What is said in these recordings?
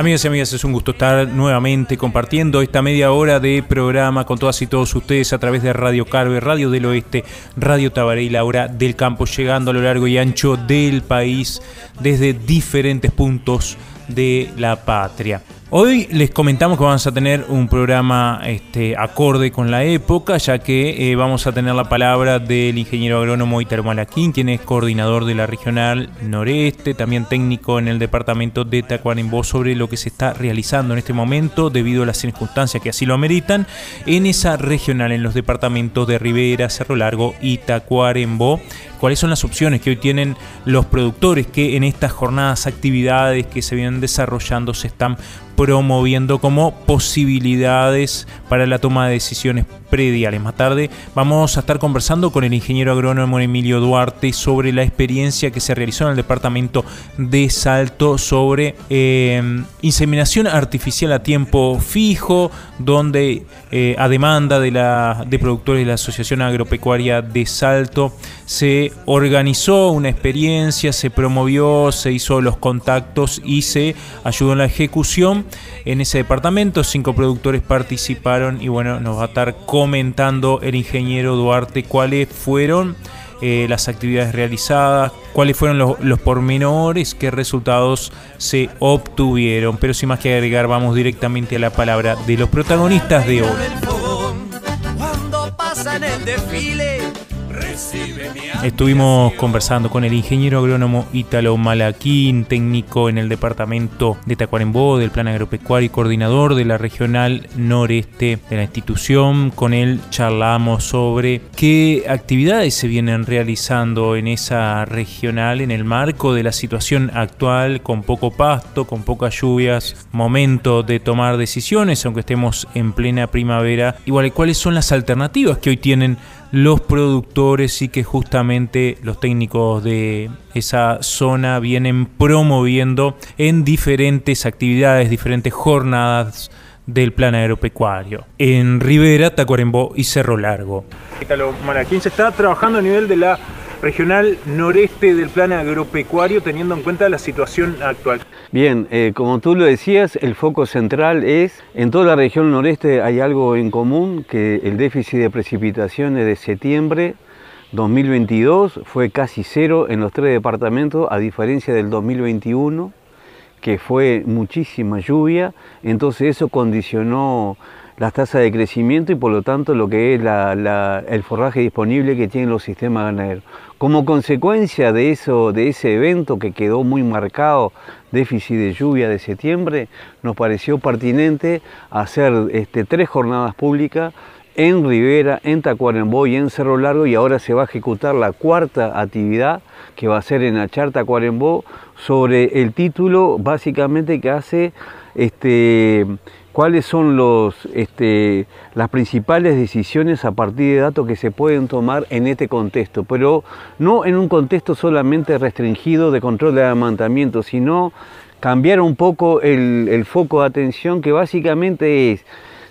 Amigas y amigas, es un gusto estar nuevamente compartiendo esta media hora de programa con todas y todos ustedes a través de Radio Carve, Radio del Oeste, Radio Tabaré y la hora del campo, llegando a lo largo y ancho del país desde diferentes puntos de la patria. Hoy les comentamos que vamos a tener un programa este, acorde con la época, ya que eh, vamos a tener la palabra del ingeniero agrónomo Italo Malaquín, quien es coordinador de la regional noreste, también técnico en el departamento de Tacuarembó, sobre lo que se está realizando en este momento, debido a las circunstancias que así lo ameritan, en esa regional, en los departamentos de Rivera, Cerro Largo y Tacuarembó cuáles son las opciones que hoy tienen los productores que en estas jornadas, actividades que se vienen desarrollando se están promoviendo como posibilidades para la toma de decisiones prediales. Más tarde vamos a estar conversando con el ingeniero agrónomo Emilio Duarte sobre la experiencia que se realizó en el departamento de Salto sobre eh, inseminación artificial a tiempo fijo, donde eh, a demanda de, la, de productores de la Asociación Agropecuaria de Salto se organizó una experiencia, se promovió, se hizo los contactos y se ayudó en la ejecución en ese departamento. Cinco productores participaron y bueno, nos va a estar comentando el ingeniero Duarte cuáles fueron eh, las actividades realizadas, cuáles fueron los, los, pormenores, qué resultados se obtuvieron. Pero sin más que agregar, vamos directamente a la palabra de los protagonistas de hoy. Cuando pasan el desfile Estuvimos conversando con el ingeniero agrónomo Ítalo Malaquín, técnico en el departamento de Tacuarembó del Plan Agropecuario y coordinador de la regional noreste de la institución. Con él charlamos sobre qué actividades se vienen realizando en esa regional en el marco de la situación actual con poco pasto, con pocas lluvias, momento de tomar decisiones, aunque estemos en plena primavera. Igual, ¿cuáles son las alternativas que hoy tienen los productores y que justamente los técnicos de esa zona vienen promoviendo en diferentes actividades, diferentes jornadas del plan agropecuario. En Rivera, Tacuarembó y Cerro Largo. ¿Quién se está trabajando a nivel de la regional noreste del plan agropecuario teniendo en cuenta la situación actual. Bien, eh, como tú lo decías, el foco central es, en toda la región noreste hay algo en común, que el déficit de precipitaciones de septiembre 2022 fue casi cero en los tres departamentos, a diferencia del 2021, que fue muchísima lluvia, entonces eso condicionó las tasas de crecimiento y por lo tanto lo que es el forraje disponible que tienen los sistemas ganaderos. Como consecuencia de, eso, de ese evento que quedó muy marcado, déficit de lluvia de septiembre, nos pareció pertinente hacer este, tres jornadas públicas en Rivera, en Tacuarembó y en Cerro Largo y ahora se va a ejecutar la cuarta actividad que va a ser en Achar Tacuarembó sobre el título básicamente que hace este, cuáles son los, este, las principales decisiones a partir de datos que se pueden tomar en este contexto, pero no en un contexto solamente restringido de control de amamantamiento, sino cambiar un poco el, el foco de atención que básicamente es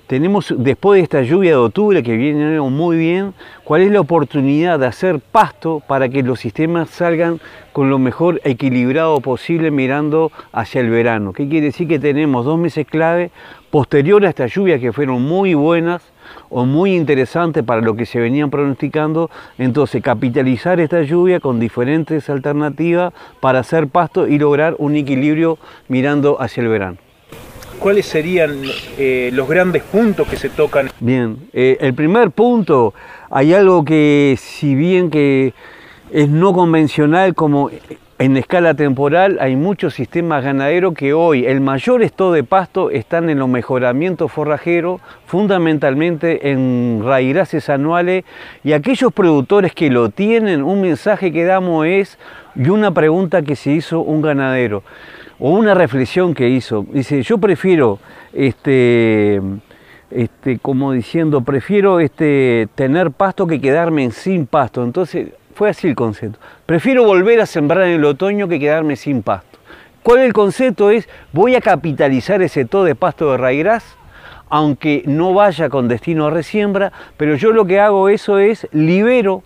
tenemos después de esta lluvia de octubre que viene muy bien, cuál es la oportunidad de hacer pasto para que los sistemas salgan con lo mejor equilibrado posible mirando hacia el verano. ¿Qué quiere decir? Que tenemos dos meses clave posterior a esta lluvia que fueron muy buenas o muy interesantes para lo que se venían pronosticando, entonces capitalizar esta lluvia con diferentes alternativas para hacer pasto y lograr un equilibrio mirando hacia el verano. ¿Cuáles serían eh, los grandes puntos que se tocan? Bien, eh, el primer punto, hay algo que si bien que es no convencional como en escala temporal hay muchos sistemas ganaderos que hoy el mayor estado de pasto están en los mejoramientos forrajeros, fundamentalmente en raíces anuales y aquellos productores que lo tienen, un mensaje que damos es y una pregunta que se hizo un ganadero. O una reflexión que hizo. Dice, yo prefiero, este, este, como diciendo, prefiero este, tener pasto que quedarme sin pasto. Entonces, fue así el concepto. Prefiero volver a sembrar en el otoño que quedarme sin pasto. ¿Cuál es el concepto? Es, voy a capitalizar ese todo de pasto de raigras, aunque no vaya con destino a resiembra, pero yo lo que hago eso es, libero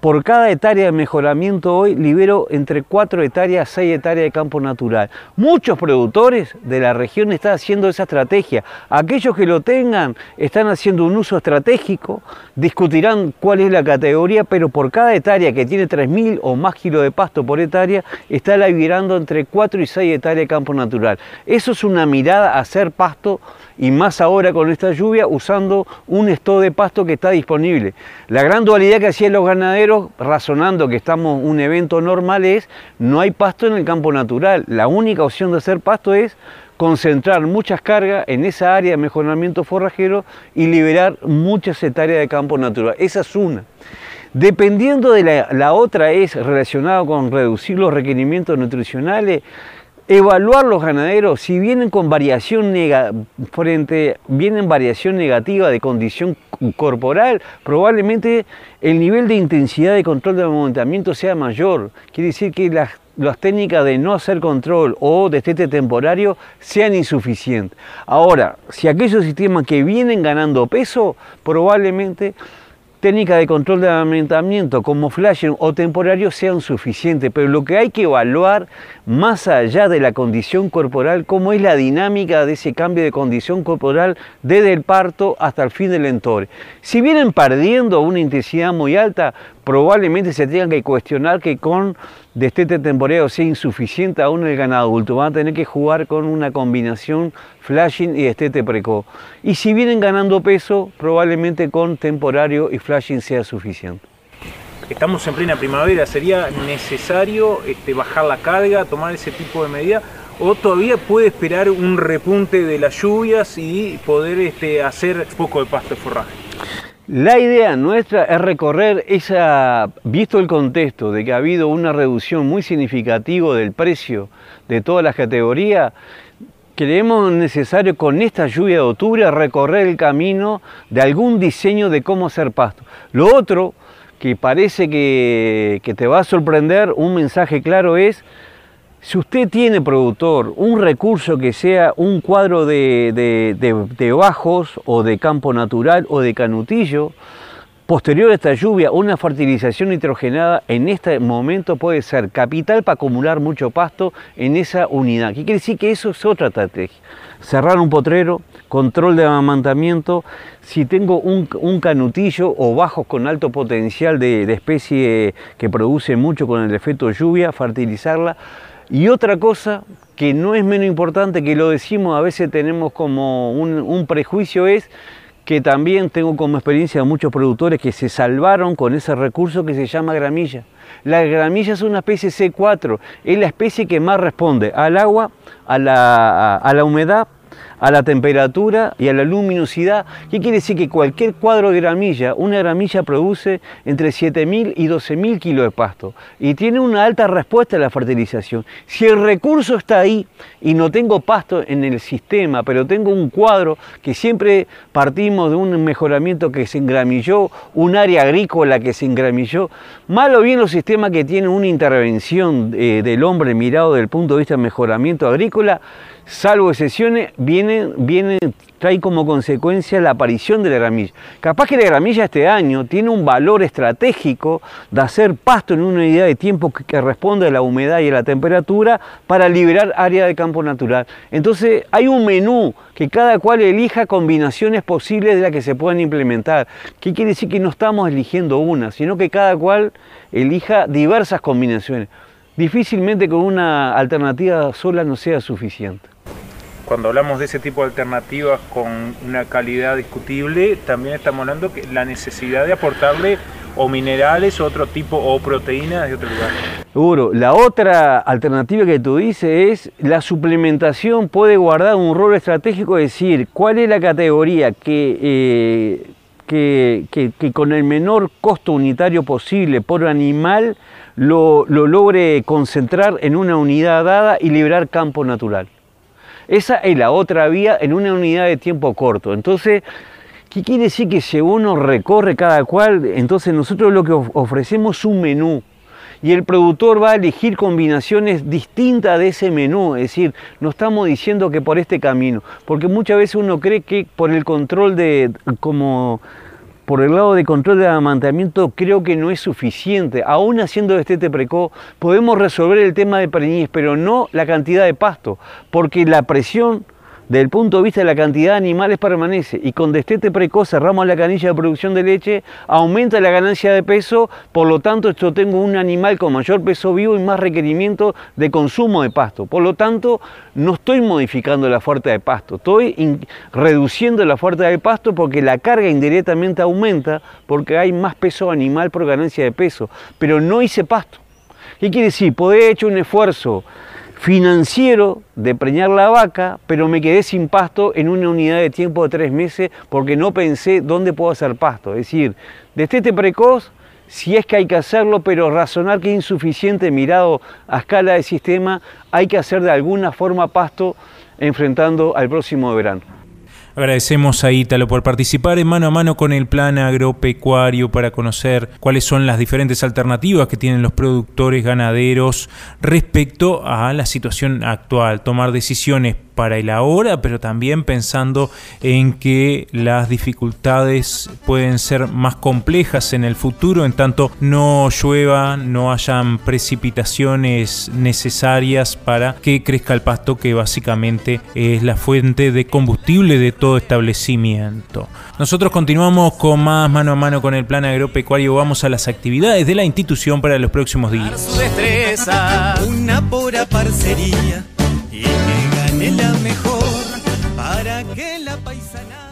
por cada hectárea de mejoramiento hoy libero entre 4 hectáreas, 6 hectáreas de campo natural. Muchos productores de la región están haciendo esa estrategia. Aquellos que lo tengan están haciendo un uso estratégico, discutirán cuál es la categoría, pero por cada hectárea que tiene 3.000 o más kilos de pasto por hectárea, está liberando entre 4 y 6 hectáreas de campo natural. Eso es una mirada a hacer pasto y más ahora con esta lluvia usando un estado de pasto que está disponible. La gran dualidad que hacían los ganaderos, razonando que estamos un evento normal, es no hay pasto en el campo natural. La única opción de hacer pasto es concentrar muchas cargas en esa área de mejoramiento forrajero y liberar muchas hectáreas de campo natural. Esa es una. Dependiendo de la, la otra es relacionada con reducir los requerimientos nutricionales, evaluar los ganaderos si vienen con variación frente vienen variación negativa de condición corporal, probablemente el nivel de intensidad de control de amamantamiento sea mayor. Quiere decir que las, las técnicas de no hacer control o de estete temporario sean insuficientes. Ahora, si aquellos sistemas que vienen ganando peso, probablemente técnicas de control de amamantamiento como flashing o temporario sean suficientes, pero lo que hay que evaluar más allá de la condición corporal, cómo es la dinámica de ese cambio de condición corporal desde el parto hasta el fin del entore. Si vienen perdiendo una intensidad muy alta, probablemente se tengan que cuestionar que con destete temporero sea insuficiente aún el ganado adulto. Van a tener que jugar con una combinación flashing y destete precoz. Y si vienen ganando peso, probablemente con temporario y flashing sea suficiente. Estamos en plena primavera, ¿sería necesario este, bajar la carga, tomar ese tipo de medida? ¿O todavía puede esperar un repunte de las lluvias y poder este, hacer poco de pasto de forraje? La idea nuestra es recorrer esa, visto el contexto de que ha habido una reducción muy significativa del precio de todas las categorías, creemos necesario con esta lluvia de octubre recorrer el camino de algún diseño de cómo hacer pasto. Lo otro que parece que, que te va a sorprender, un mensaje claro es si usted tiene productor un recurso que sea un cuadro de, bajos o de campo natural o de canutillo, posterior a esta lluvia, una fertilización nitrogenada en este momento puede ser capital para acumular mucho pasto en esa unidad. ¿Qué quiere decir que eso es otra estrategia? Cerrar un potrero, control de amamantamiento, si tengo un, canutillo o bajos con alto potencial de, de especie que produce mucho con el efecto lluvia, fertilizarla y otra cosa que no es menos importante, que lo decimos, a veces tenemos como un, prejuicio, es que también tengo como experiencia muchos productores que se salvaron con ese recurso que se llama gramilla. La gramilla es una especie C4, es la especie que más responde al agua, a la, a la humedad, a la temperatura y a la luminosidad. ¿Qué quiere decir? Que cualquier cuadro de gramilla, una gramilla produce entre 7.000 y 12.000 kilos de pasto y tiene una alta respuesta a la fertilización. Si el recurso está ahí y no tengo pasto en el sistema, pero tengo un cuadro que siempre partimos de un mejoramiento que se engramilló, un área agrícola que se engramilló, malo bien los sistemas que tienen una intervención eh, del hombre mirado desde el punto de vista de mejoramiento agrícola, salvo excepciones, vienen, trae como consecuencia la aparición de la gramilla. Capaz que la gramilla este año tiene un valor estratégico de hacer pasto en una unidad de tiempo que, responde a la humedad y a la temperatura para liberar área de campo natural. Entonces hay un menú que cada cual elija combinaciones posibles de las que se puedan implementar. ¿Qué quiere decir que no estamos eligiendo una, sino que cada cual elija diversas combinaciones? Difícilmente con una alternativa sola no sea suficiente cuando hablamos de ese tipo de alternativas con una calidad discutible, también estamos hablando de la necesidad de aportarle o minerales, o otro tipo, o proteínas de otro lugar. Seguro. La otra alternativa que tú dices es la suplementación puede guardar un rol estratégico, es decir, cuál es la categoría que, eh, que, con el menor costo unitario posible por animal lo, lo logre concentrar en una unidad dada y liberar campo natural. Esa es la otra vía en una unidad de tiempo corto. Entonces, ¿qué quiere decir que si uno recorre cada cual? Entonces nosotros lo que ofrecemos es un menú y el productor va a elegir combinaciones distintas de ese menú, es decir, no estamos diciendo que por este camino, porque muchas veces uno cree que por el control de, como por el lado de control de amamantamiento creo que no es suficiente. Aún haciendo destete precoz podemos resolver el tema de preñez, pero no la cantidad de pasto, porque la presión desde el punto de vista de la cantidad de animales permanece y con destete precoz cerramos la canilla de producción de leche, aumenta la ganancia de peso, por lo tanto yo tengo un animal con mayor peso vivo y más requerimiento de consumo de pasto. Por lo tanto, no estoy modificando la fuerza de pasto, estoy reduciendo la fuerza de pasto porque la carga indirectamente aumenta porque hay más peso animal por ganancia de peso, pero no hice pasto. ¿Qué quiere decir? Poder hecho un esfuerzo financiero de preñar la vaca, pero me quedé sin pasto en una unidad de tiempo de tres meses porque no pensé dónde puedo hacer pasto. Es decir, destete precoz, si es que hay que hacerlo, pero razonar que es insuficiente mirado a escala de sistema, hay que hacer de alguna forma pasto enfrentando al próximo verano. Agradecemos a Ítalo por participar en mano a mano con el plan agropecuario para conocer cuáles son las diferentes alternativas que tienen los productores ganaderos respecto a la situación actual, tomar decisiones para el ahora, pero también pensando en que las dificultades pueden ser más complejas en el futuro, en tanto no llueva, no hayan precipitaciones necesarias para que crezca el pasto, que básicamente es la fuente de combustible de todo establecimiento. Nosotros continuamos con más mano a mano con el plan agropecuario, vamos a las actividades de la institución para los próximos días. una pura parcería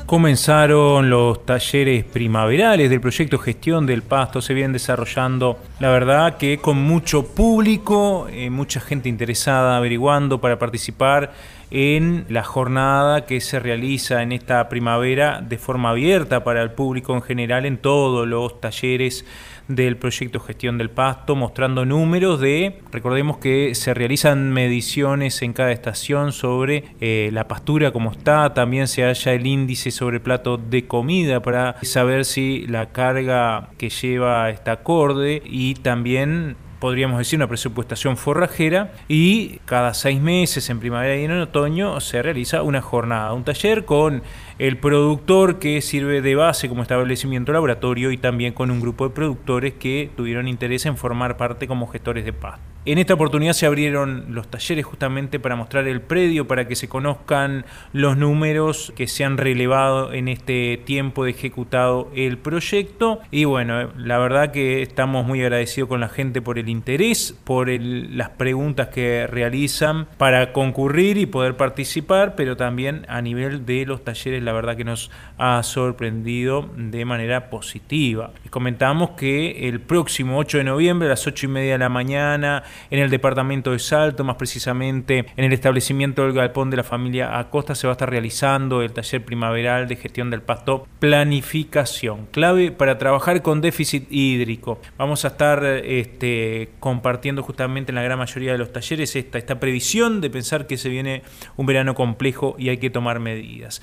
Comenzaron los talleres primaverales del proyecto Gestión del Pasto, se vienen desarrollando, la verdad que con mucho público, eh, mucha gente interesada averiguando para participar en la jornada que se realiza en esta primavera de forma abierta para el público en general en todos los talleres del proyecto Gestión del Pasto, mostrando números de, recordemos que se realizan mediciones en cada estación sobre eh, la pastura como está, también se halla el índice sobre plato de comida para saber si la carga que lleva está acorde y también podríamos decir, una presupuestación forrajera y cada seis meses, en primavera y en otoño, se realiza una jornada, un taller con el productor que sirve de base como establecimiento laboratorio y también con un grupo de productores que tuvieron interés en formar parte como gestores de paz. En esta oportunidad se abrieron los talleres justamente para mostrar el predio, para que se conozcan los números que se han relevado en este tiempo de ejecutado el proyecto. Y bueno, la verdad que estamos muy agradecidos con la gente por el interés, por las preguntas que realizan para concurrir y poder participar, pero también a nivel de los talleres la verdad que nos ha sorprendido de manera positiva. Les comentamos que el próximo 8 de noviembre a las 8 y media de la mañana en el departamento de Salto, más precisamente en el establecimiento del galpón de la familia Acosta, se va a estar realizando el taller primaveral de gestión del pasto Planificación, clave para trabajar con déficit hídrico. Vamos a estar este, compartiendo justamente en la gran mayoría de los talleres esta, esta previsión de pensar que se viene un verano complejo y hay que tomar medidas.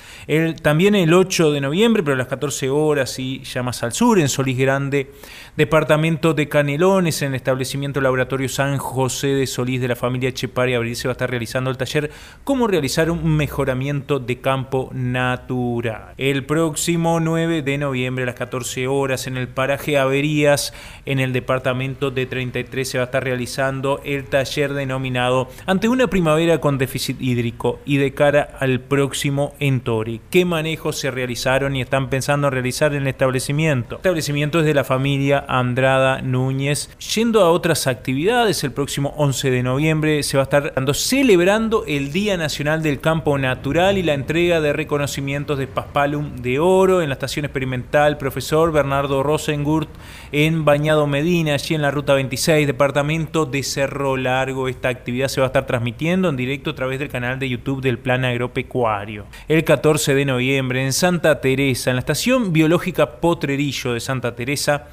También el 8 de noviembre, pero a las 14 horas y ya más al sur, en Solís Grande, departamento de Canelones, en el establecimiento Laboratorio San José de Solís de la familia Chepari Abril se va a estar realizando el taller Cómo realizar un mejoramiento de campo natural. El próximo 9 de noviembre a las 14 horas en el paraje Averías, en el departamento de 33 se va a estar realizando el taller denominado Ante una primavera con déficit hídrico y de cara al próximo Entori manejos se realizaron y están pensando en realizar en el establecimiento. El establecimiento es de la familia Andrada Núñez. Yendo a otras actividades, el próximo 11 de noviembre. Se va a estar celebrando el Día Nacional del Campo Natural y la entrega de reconocimientos de Paspalum de Oro en la estación experimental Profesor Bernardo Rosengurt en Bañado Medina, allí en la Ruta 26, departamento de Cerro Largo. Esta actividad se va a estar transmitiendo en directo a través del canal de YouTube del Plan Agropecuario. El 14 de noviembre en Santa Teresa, en la estación biológica Potrerillo de Santa Teresa,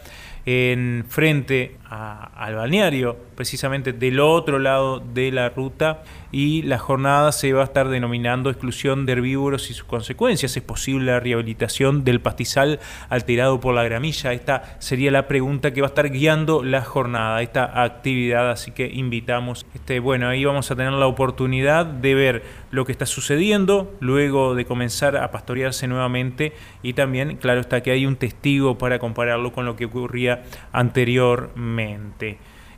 en frente al balneario, precisamente del otro lado de la ruta, y la jornada se va a estar denominando exclusión de herbívoros y sus consecuencias. Es posible la rehabilitación del pastizal alterado por la gramilla. Esta sería la pregunta que va a estar guiando la jornada, esta actividad, así que invitamos. Este, bueno, ahí vamos a tener la oportunidad de ver lo que está sucediendo luego de comenzar a pastorearse nuevamente y también, claro está que hay un testigo para compararlo con lo que ocurría anteriormente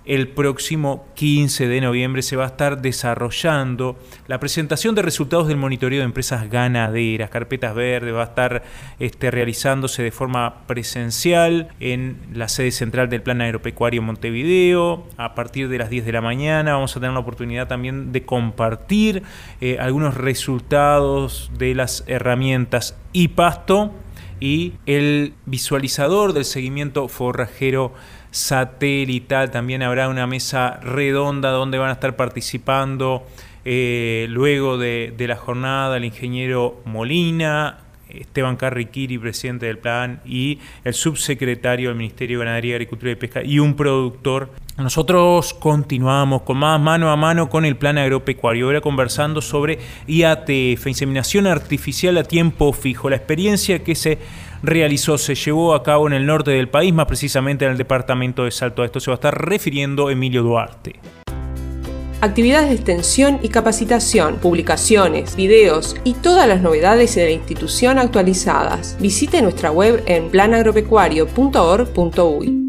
el próximo 15 de noviembre se va a estar desarrollando la presentación de resultados del monitoreo de empresas ganaderas. Carpetas Verdes va a estar este, realizándose de forma presencial en la sede central del Plan Agropecuario Montevideo. A partir de las 10 de la mañana vamos a tener la oportunidad también de compartir eh, algunos resultados de las herramientas y pasto y el visualizador del seguimiento forrajero satelital. También habrá una mesa redonda donde van a estar participando eh, luego de, la jornada el ingeniero Molina, Esteban Carriquiri, presidente del plan, y el subsecretario del Ministerio de Ganadería, Agricultura y Pesca, y un productor. Nosotros continuamos con más mano a mano con el plan agropecuario, ahora conversando sobre IATF, inseminación artificial a tiempo fijo, la experiencia que se realizó, se llevó a cabo en el norte del país, más precisamente en el departamento de Salto. A esto se va a estar refiriendo Emilio Duarte. Actividades de extensión y capacitación, publicaciones, videos y todas las novedades de la institución actualizadas. Visite nuestra web en planagropecuario.org.uy.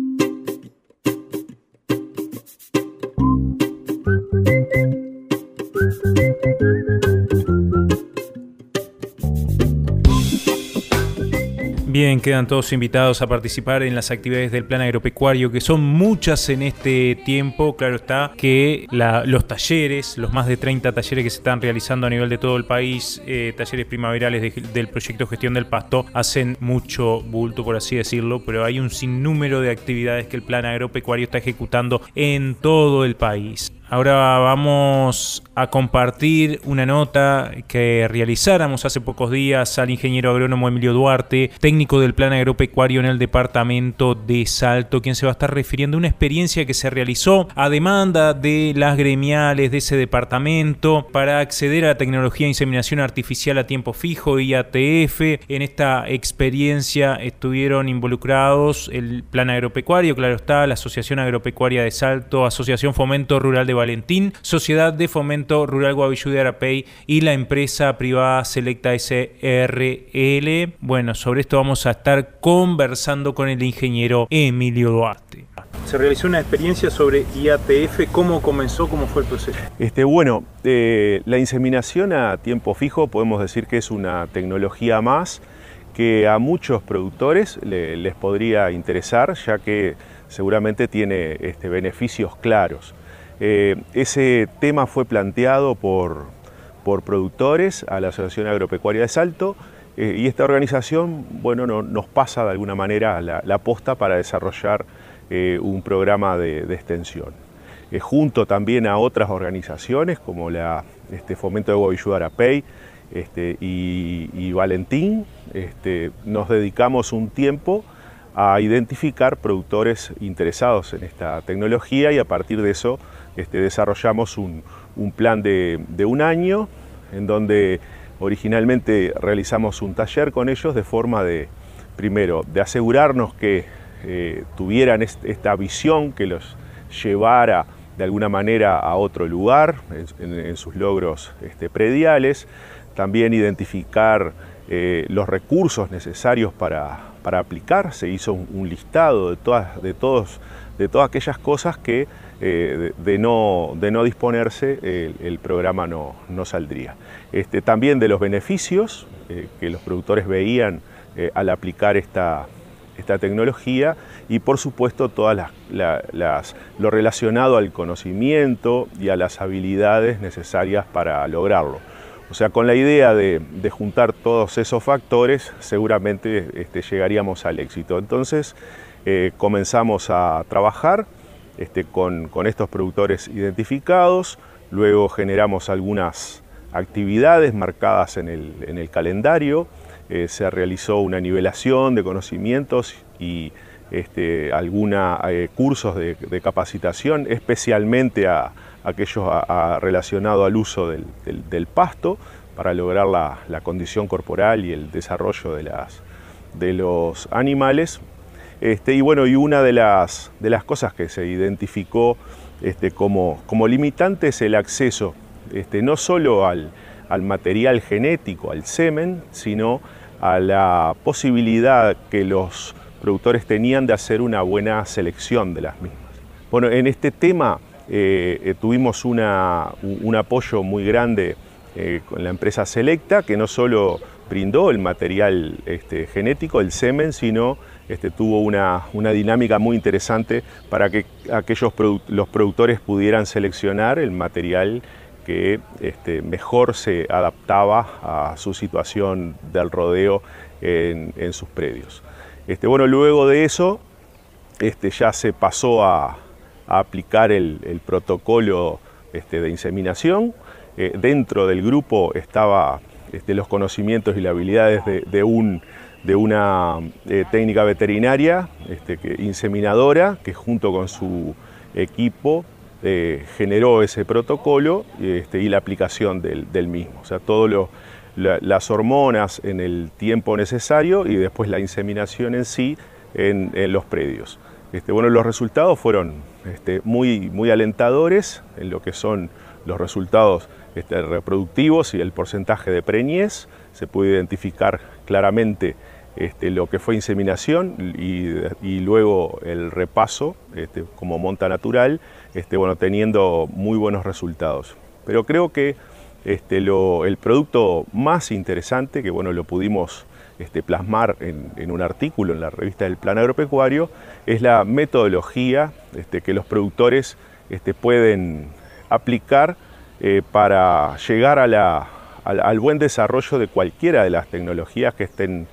Quedan todos invitados a participar en las actividades del plan agropecuario, que son muchas en este tiempo. Claro está que los talleres, los más de 30 talleres que se están realizando a nivel de todo el país, eh, talleres primaverales del proyecto Gestión del Pasto, hacen mucho bulto, por así decirlo, pero hay un sinnúmero de actividades que el plan agropecuario está ejecutando en todo el país. Ahora vamos a compartir una nota que realizáramos hace pocos días al ingeniero agrónomo Emilio Duarte, técnico del plan agropecuario en el departamento de Salto, quien se va a estar refiriendo a una experiencia que se realizó a demanda de las gremiales de ese departamento para acceder a la tecnología de inseminación artificial a tiempo fijo, IATF. En esta experiencia estuvieron involucrados el plan agropecuario, claro está, la Asociación Agropecuaria de Salto, Asociación Fomento Rural de Valentín, Sociedad de Fomento Rural Guavillú de Arapey y la empresa privada Selecta SRL. Bueno, sobre esto vamos a estar conversando con el ingeniero Emilio Duarte. Se realizó una experiencia sobre IATF, ¿cómo comenzó, cómo fue el proceso? Este, bueno, eh, la inseminación a tiempo fijo podemos decir que es una tecnología más que a muchos productores les podría interesar, ya que seguramente tiene este, beneficios claros. Eh, ese tema fue planteado por, productores a la Asociación Agropecuaria de Salto eh, y esta organización bueno, nos pasa de alguna manera la, la posta para desarrollar eh, un programa de, extensión. junto también a otras organizaciones como la este, Fomento de Guavillú Arapey este, y, Valentín, este, nos dedicamos un tiempo a identificar productores interesados en esta tecnología y a partir de eso este, desarrollamos un, plan de, un año en donde originalmente realizamos un taller con ellos de forma de, primero, de asegurarnos que eh, tuvieran esta visión que los llevara de alguna manera a otro lugar en, sus logros este, prediales, también identificar eh, los recursos necesarios para, aplicar, se hizo un, listado de todas, de, todos, de todas aquellas cosas que eh, de, no, de, no, disponerse el, programa no, no saldría. Este, también de los beneficios eh, que los productores veían eh, al aplicar esta, esta tecnología y por supuesto todas las, lo relacionado al conocimiento y a las habilidades necesarias para lograrlo. O sea, con la idea de, juntar todos esos factores, seguramente este, llegaríamos al éxito. Entonces, eh, comenzamos a trabajar este, con, estos productores identificados, luego generamos algunas actividades marcadas en el, calendario, eh, se realizó una nivelación de conocimientos y este, algunos eh, cursos de, capacitación, especialmente a, aquellos relacionados al uso del, pasto para lograr la, condición corporal y el desarrollo de, las, de los animales. Este, y bueno, y una de las, de las cosas que se identificó este, como, como limitante es el acceso, este, no solo al, al material genético, al semen, sino a la posibilidad que los productores tenían de hacer una buena selección de las mismas. Bueno, en este tema eh, eh, tuvimos un apoyo muy grande eh, con la empresa Selecta, que no solo brindó el material este, genético, el semen, sino este, tuvo una, dinámica muy interesante para que aquellos los productores pudieran seleccionar el material que este, mejor se adaptaba a su situación del rodeo en, sus predios. bueno, luego de eso ya se pasó a, a aplicar el, protocolo este, de inseminación. Eh, dentro del grupo estaban este, los conocimientos y las habilidades de, un, de una eh, técnica veterinaria este, inseminadora que junto con su equipo eh, generó ese protocolo y la aplicación del, mismo. O sea, todas las hormonas en el tiempo necesario y después la inseminación en sí en los predios. Este, bueno, los resultados fueron este, muy, muy alentadores en lo que son los resultados este, reproductivos y el porcentaje de preñez. Se puede identificar claramente lo que fue inseminación y, luego el repaso como monta natural, bueno, teniendo muy buenos resultados. Pero creo que el producto más interesante, que bueno, lo pudimos este, plasmar en, un artículo en la revista del Plan Agropecuario es la metodología este, que los productores este, pueden aplicar eh, para llegar al, buen desarrollo de cualquiera de las tecnologías que estén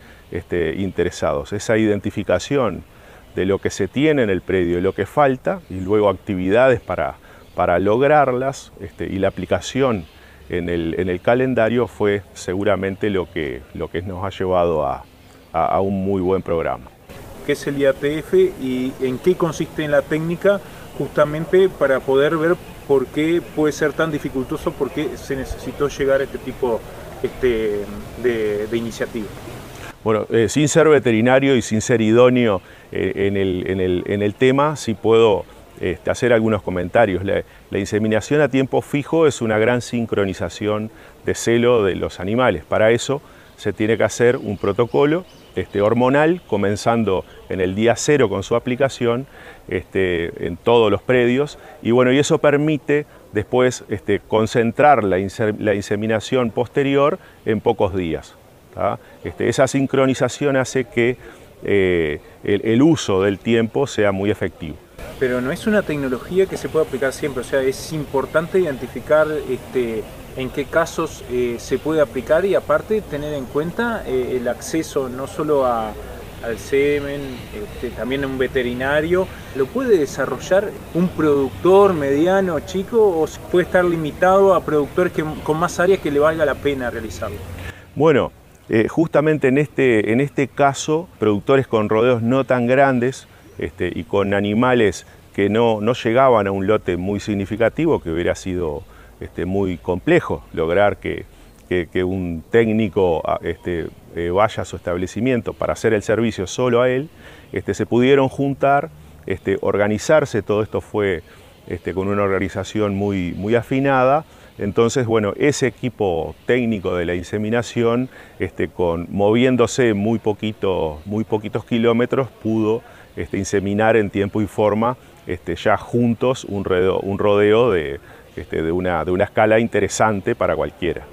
interesados. Esa identificación de lo que se tiene en el predio y lo que falta, y luego actividades para, lograrlas, y la aplicación en el, calendario fue seguramente lo que, lo que nos ha llevado a, un muy buen programa. ¿Qué es el IATF y en qué consiste en la técnica justamente para poder ver por qué puede ser tan dificultoso, por qué se necesitó llegar a este tipo este, de, iniciativa? Bueno, eh, sin ser veterinario y sin ser idóneo eh, en, el, en, el, en el tema, sí puedo este, hacer algunos comentarios. La, inseminación a tiempo fijo es una gran sincronización de celo de los animales. Para eso se tiene que hacer un protocolo este, hormonal, comenzando en el día cero con su aplicación este, en todos los predios. Y bueno, y eso permite después este, concentrar la, inseminación posterior en pocos días. Esa sincronización hace que eh, el uso del tiempo sea muy efectivo pero no es una tecnología que se pueda aplicar siempre, o sea, es importante identificar este, en qué casos eh, se puede aplicar y aparte tener en cuenta eh, el acceso no solo al semen, este, también a un veterinario, ¿lo puede desarrollar un productor mediano, chico o puede estar limitado a productores que, con más áreas que le valga la pena realizarlo? Bueno, eh, justamente en este, en este caso, productores con rodeos no tan grandes, este, y con animales que no, llegaban a un lote muy significativo, que hubiera sido este, muy complejo lograr que, un técnico este, eh, vaya a su establecimiento para hacer el servicio solo a él, se pudieron juntar, organizarse, todo esto fue con una organización muy, muy afinada, entonces, bueno, ese equipo técnico de la inseminación, con, moviéndose muy, poquito, muy poquitos kilómetros, pudo este, inseminar en tiempo y forma este, ya juntos un rodeo, un rodeo de, este, de, una, de una escala interesante para cualquiera.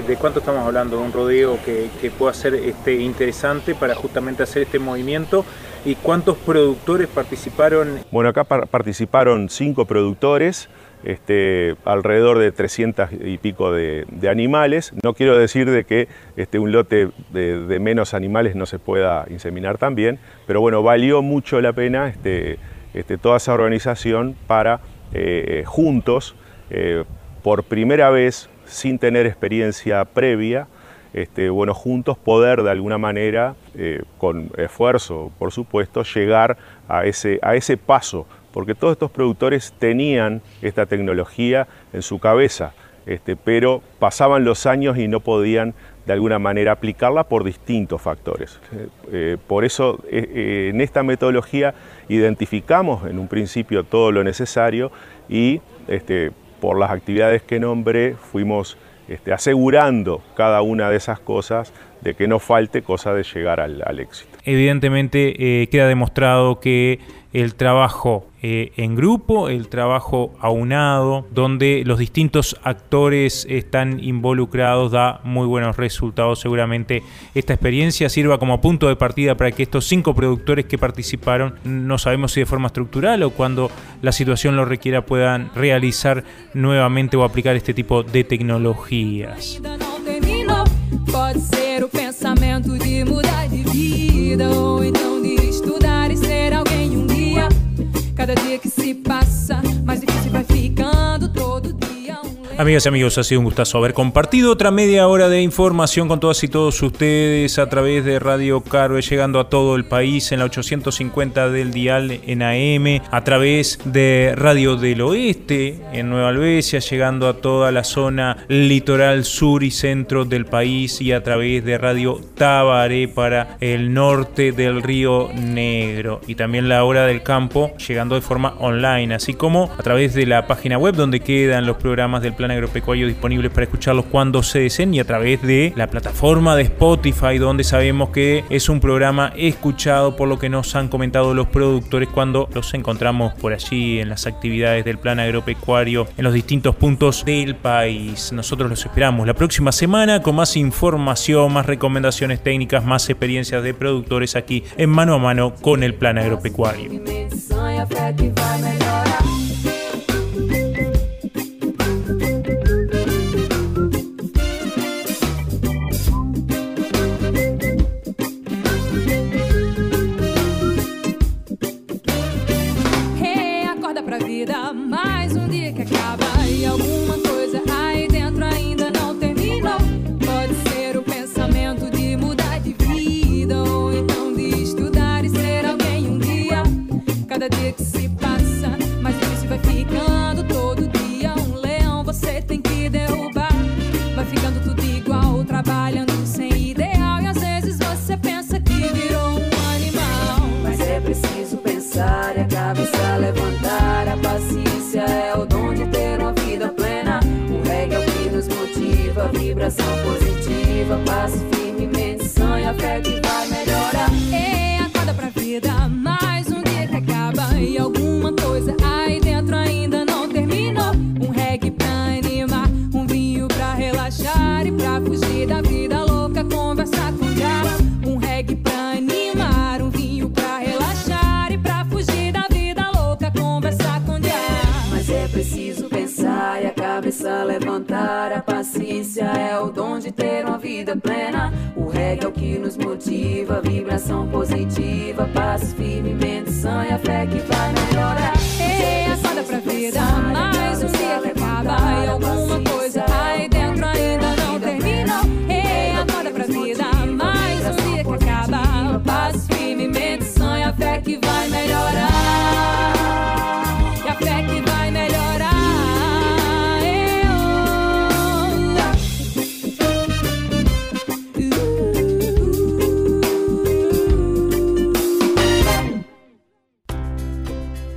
¿de cuánto estamos hablando? De un rodeo que, que pueda ser este, interesante para justamente hacer este movimiento. ¿Y cuántos productores participaron? Bueno, acá participaron cinco productores. Este, alrededor de 300 y pico de, animales. No quiero decir de que este, un lote de, menos animales no se pueda inseminar también, pero bueno, valió mucho la pena este, este toda esa organización para eh, juntos, eh, por primera vez, sin tener experiencia previa, este, bueno, juntos poder de alguna manera, eh, con esfuerzo, por supuesto, llegar a ese, a ese paso porque todos estos productores tenían esta tecnología en su cabeza, este, pero pasaban los años y no podían de alguna manera aplicarla por distintos factores. Eh, eh, por eso eh, en esta metodología identificamos en un principio todo lo necesario y este, por las actividades que nombré fuimos este, asegurando cada una de esas cosas de que no falte cosa de llegar al, éxito. Evidentemente queda demostrado que el trabajo eh, en grupo, el trabajo aunado, donde los distintos actores están involucrados, da muy buenos resultados. Seguramente esta experiencia sirva como punto de partida para que estos cinco productores que participaron, no sabemos si de forma estructural o cuando la situación lo requiera, puedan realizar nuevamente o aplicar este tipo de tecnologías. Pode ser o pensamento de mudar de vida ou então de estudar e ser alguém um dia. Cada dia que se passa, mais difícil vai ficando todo. Amigas y amigos, ha sido un gustazo haber compartido otra media hora de información con todas y todos ustedes a través de Radio Carve, llegando a todo el país en la 850 del dial en AM, a través de Radio del Oeste en Nueva Albesia, llegando a toda la zona litoral sur y centro del país y a través de Radio Tabaré para el norte del Río Negro. Y también la hora del campo, llegando de forma online, así como a través de la página web donde quedan los programas del plan agropecuario disponibles para escucharlos cuando se deseen y a través de la plataforma de Spotify donde sabemos que es un programa escuchado por lo que nos han comentado los productores cuando los encontramos por allí en las actividades del plan agropecuario en los distintos puntos del país. Nosotros los esperamos la próxima semana con más información, más recomendaciones técnicas, más experiencias de productores aquí en mano a mano con el plan agropecuario. cada dia que se passa, mas difícil vai ficando todo dia. Um leão você tem que derrubar. Vai ficando tudo igual, trabalhando sem ideal. E às vezes você pensa que virou um animal. Mas é preciso pensar e a cabeça levantar. A paciência é o dom de ter uma vida plena. O reggae é o que nos motiva, vibração positiva. Passo firmemente, sonha, fé cabeça, levantar a paciência é o dom de ter uma vida plena. O reggae é o que nos motiva, vibração positiva, paz firme, benção e a fé que vai melhorar. Ei, é assada pra vida, mais um